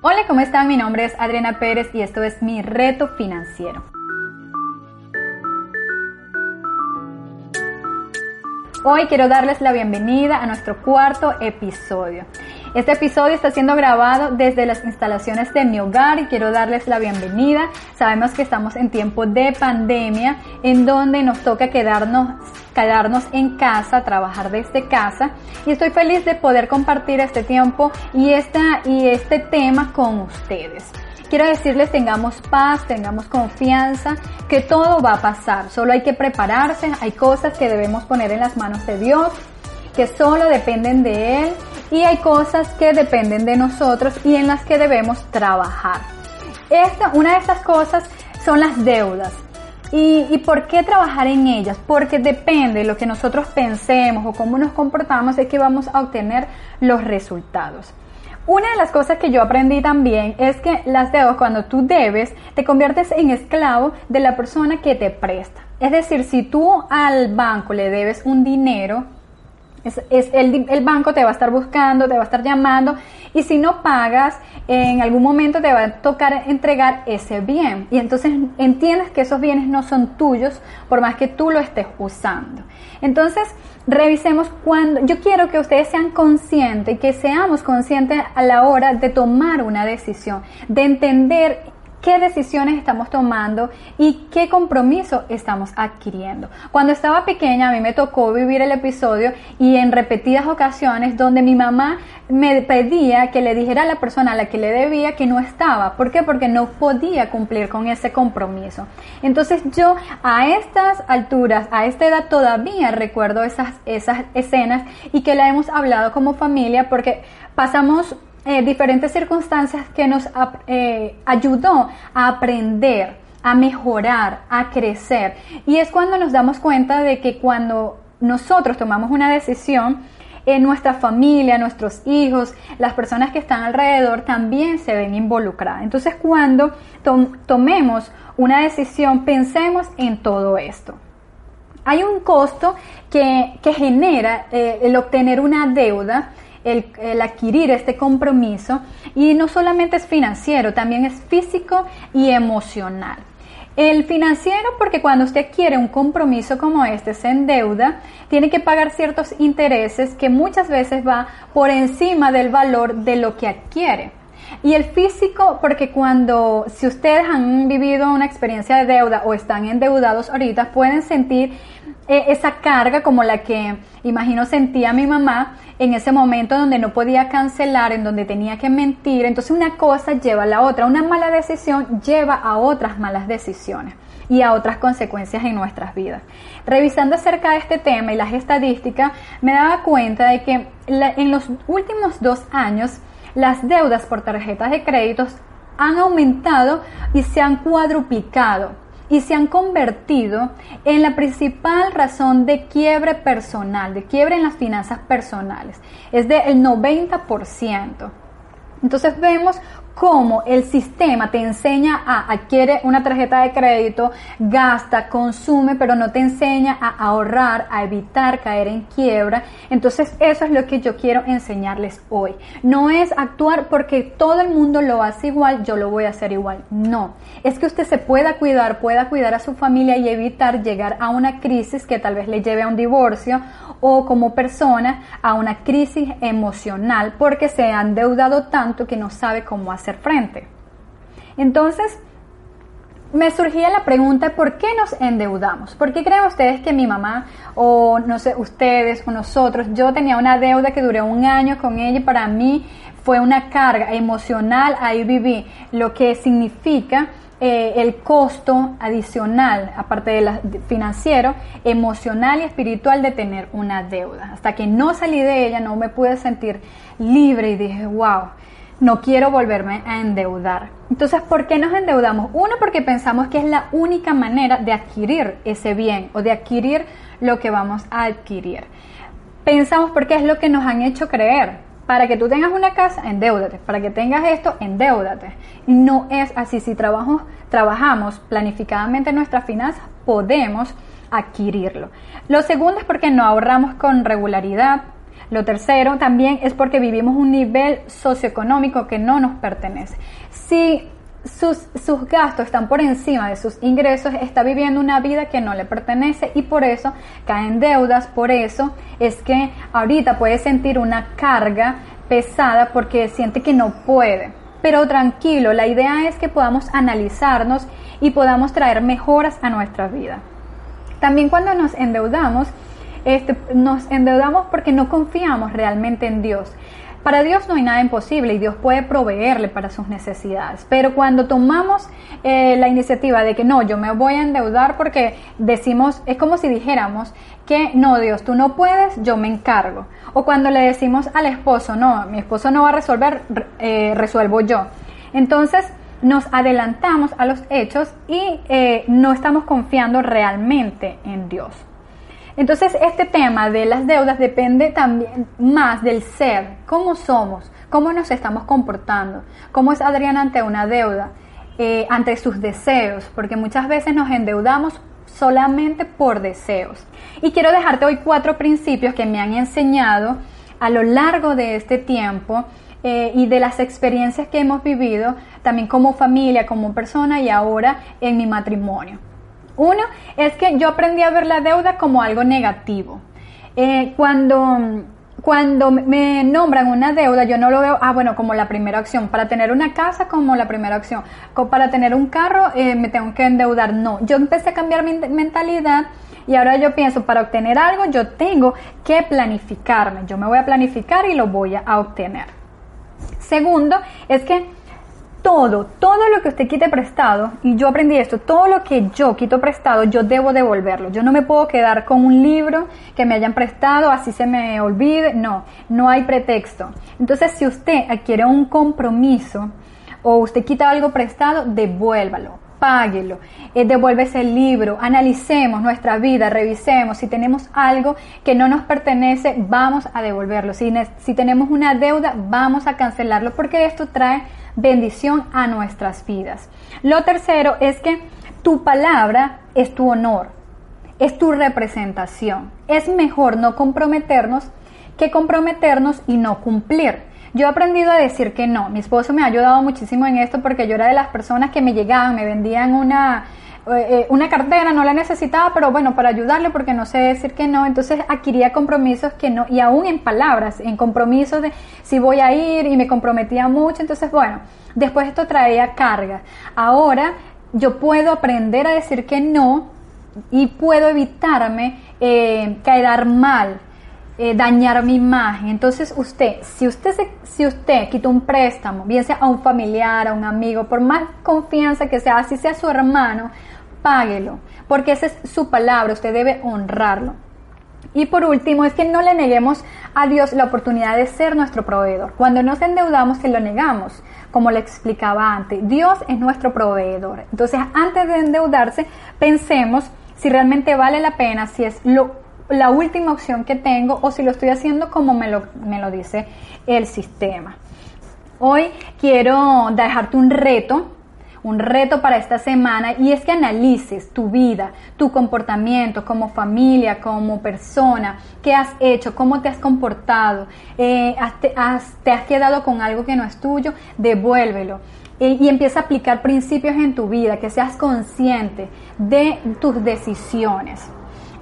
Hola, ¿cómo están? Mi nombre es Adriana Pérez y esto es mi reto financiero. Hoy quiero darles la bienvenida a nuestro cuarto episodio. Este episodio está siendo grabado desde las instalaciones de mi hogar y quiero darles la bienvenida. Sabemos que estamos en tiempo de pandemia en donde nos toca quedarnos, quedarnos en casa, trabajar desde casa y estoy feliz de poder compartir este tiempo y, esta, y este tema con ustedes. Quiero decirles tengamos paz, tengamos confianza, que todo va a pasar. Solo hay que prepararse, hay cosas que debemos poner en las manos de Dios, que solo dependen de Él y hay cosas que dependen de nosotros y en las que debemos trabajar. Esta, una de estas cosas son las deudas. ¿Y, ¿Y por qué trabajar en ellas? Porque depende de lo que nosotros pensemos o cómo nos comportamos es que vamos a obtener los resultados. Una de las cosas que yo aprendí también es que las deudas, cuando tú debes, te conviertes en esclavo de la persona que te presta. Es decir, si tú al banco le debes un dinero, es, el, banco te va a estar buscando, te va a estar llamando y si no pagas, en algún momento te va a tocar entregar ese bien. Y entonces entiendes que esos bienes no son tuyos por más que tú lo estés usando. Entonces, revisemos cuando, yo quiero que ustedes sean conscientes que seamos conscientes a la hora de tomar una decisión, de entender qué decisiones estamos tomando y qué compromiso estamos adquiriendo. Cuando estaba pequeña a mí me tocó vivir el episodio y en repetidas ocasiones donde mi mamá me pedía que le dijera a la persona a la que le debía que no estaba. ¿Por qué? Porque no podía cumplir con ese compromiso. Entonces yo a estas alturas, a esta edad todavía recuerdo esas, esas escenas y que la hemos hablado como familia porque pasamos eh, diferentes circunstancias que nos eh, ayudó a aprender, a mejorar, a crecer. Y es cuando nos damos cuenta de que cuando nosotros tomamos una decisión, en nuestra familia, nuestros hijos, las personas que están alrededor también se ven involucradas. Entonces cuando tomemos una decisión, pensemos en todo esto. Hay un costo que, genera eh, el obtener una deuda el, adquirir este compromiso y no solamente es financiero, también es físico y emocional. El financiero, porque cuando usted quiere un compromiso como este, se endeuda, tiene que pagar ciertos intereses que muchas veces va por encima del valor de lo que adquiere. Y el físico, porque cuando, si ustedes han vivido una experiencia de deuda o están endeudados ahorita, pueden sentir eh, esa carga como la que imagino sentía mi mamá en ese momento donde no podía cancelar, en donde tenía que mentir. Entonces una cosa lleva a la otra. Una mala decisión lleva a otras malas decisiones y a otras consecuencias en nuestras vidas. Revisando acerca de este tema y las estadísticas, me daba cuenta de que en los últimos dos años las deudas por tarjetas de créditos han aumentado y se han cuadruplicado y se han convertido en la principal razón de quiebre personal, de quiebre en las finanzas personales. Es del 90%. Entonces vemos cómo el sistema te enseña a adquiere una tarjeta de crédito, gasta, consume, pero no te enseña a ahorrar, a evitar caer en quiebra. Entonces eso es lo que yo quiero enseñarles hoy. No es actuar porque todo el mundo lo hace igual, yo lo voy a hacer igual. No, es que usted se pueda cuidar, pueda cuidar a su familia y evitar llegar a una crisis que tal vez le lleve a un divorcio o como persona a una crisis emocional porque se ha endeudado tanto que no sabe cómo hacer frente. Entonces, me surgía la pregunta, ¿por qué nos endeudamos? ¿Por qué creen ustedes que mi mamá o no sé, ustedes o nosotros, yo tenía una deuda que duró un año con ella y para mí fue una carga emocional, ahí viví, lo que significa eh, el costo adicional, aparte de la, financiero, emocional y espiritual de tener una deuda. Hasta que no salí de ella, no me pude sentir libre y dije, wow, no quiero volverme a endeudar. Entonces, ¿por qué nos endeudamos? Uno, porque pensamos que es la única manera de adquirir ese bien o de adquirir lo que vamos a adquirir. Pensamos porque es lo que nos han hecho creer. Para que tú tengas una casa, endeudate. Para que tengas esto, endeudate. No es así. Si trabajamos, trabajamos planificadamente nuestras finanzas, podemos adquirirlo. Lo segundo es porque no ahorramos con regularidad. Lo tercero también es porque vivimos un nivel socioeconómico que no nos pertenece. Si sus, sus, gastos están por encima de sus ingresos, está viviendo una vida que no le pertenece y por eso caen deudas, por eso es que ahorita puede sentir una carga pesada porque siente que no puede. Pero tranquilo, la idea es que podamos analizarnos y podamos traer mejoras a nuestra vida. También cuando nos endeudamos, este, nos endeudamos porque no confiamos realmente en Dios. Para Dios no hay nada imposible y Dios puede proveerle para sus necesidades. Pero cuando tomamos eh, la iniciativa de que no, yo me voy a endeudar porque decimos, es como si dijéramos que no, Dios, tú no puedes, yo me encargo. O cuando le decimos al esposo, no, mi esposo no va a resolver, eh, resuelvo yo. Entonces nos adelantamos a los hechos y eh, no estamos confiando realmente en Dios. Entonces, este tema de las deudas depende también más del ser, cómo somos, cómo nos estamos comportando, cómo es Adriana ante una deuda, eh, ante sus deseos, porque muchas veces nos endeudamos solamente por deseos. Y quiero dejarte hoy cuatro principios que me han enseñado a lo largo de este tiempo eh, y de las experiencias que hemos vivido también como familia, como persona y ahora en mi matrimonio. Uno es que yo aprendí a ver la deuda como algo negativo. Eh, cuando, cuando me nombran una deuda, yo no lo veo, ah, bueno, como la primera opción. Para tener una casa, como la primera opción. Para tener un carro, eh, me tengo que endeudar. No, yo empecé a cambiar mi mentalidad. Y ahora yo pienso, para obtener algo yo tengo que planificarme. Yo me voy a planificar y lo voy a obtener. Segundo, es que todo, todo lo que usted quite prestado, y yo aprendí esto, todo lo que yo quito prestado, yo debo devolverlo. Yo no me puedo quedar con un libro que me hayan prestado, así se me olvide. No, no hay pretexto. Entonces, si usted adquiere un compromiso o usted quita algo prestado, devuélvalo páguelo, eh, devuelve ese libro, analicemos nuestra vida, revisemos, si tenemos algo que no nos pertenece, vamos a devolverlo, si, si tenemos una deuda, vamos a cancelarlo, porque esto trae bendición a nuestras vidas. Lo tercero es que tu palabra es tu honor, es tu representación. Es mejor no comprometernos que comprometernos y no cumplir. Yo he aprendido a decir que no. Mi esposo me ha ayudado muchísimo en esto porque yo era de las personas que me llegaban, me vendían una, eh, eh, una cartera, no la necesitaba, pero bueno, para ayudarle porque no sé decir que no, entonces adquiría compromisos que no, y aún en palabras, en compromisos de si voy a ir y me comprometía mucho, entonces bueno, después esto traía carga. Ahora yo puedo aprender a decir que no y puedo evitarme eh, quedar mal, eh, dañar mi imagen. Entonces usted, si usted, si usted quita un préstamo, bien sea a un familiar, a un amigo, por más confianza que sea, así sea su hermano, páguelo, porque esa es su palabra, usted debe honrarlo. Y por último, es que no le neguemos a Dios la oportunidad de ser nuestro proveedor. Cuando nos endeudamos, se lo negamos, como le explicaba antes. Dios es nuestro proveedor. Entonces, antes de endeudarse, pensemos si realmente vale la pena, si es lo, la última opción que tengo o si lo estoy haciendo como me lo, me lo dice el sistema. Hoy quiero dejarte un reto un reto para esta semana y es que analices tu vida, tu comportamiento como familia, como persona, qué has hecho, cómo te has comportado, eh, te, has, quedado con algo que no es tuyo, devuélvelo. Eh, y empieza a aplicar principios en tu vida, que seas consciente de tus decisiones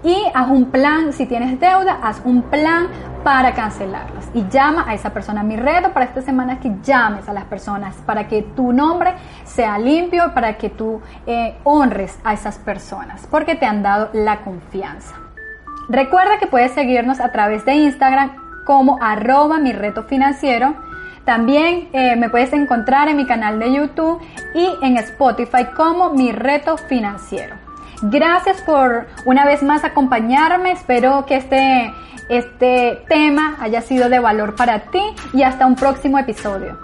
y haz un plan, si tienes deuda, haz un plan para cancelarlas y llama a esa persona. Mi reto para esta semana es que llames a las personas para que tu nombre sea limpio, para que tú eh, honres a esas personas, porque te han dado la confianza. Recuerda que puedes seguirnos a través de Instagram como arroba mi reto financiero. También eh, me puedes encontrar en mi canal de YouTube y en Spotify como mi reto financiero. Gracias por una vez más acompañarme. Espero que este, este tema haya sido de valor para ti y hasta un próximo episodio.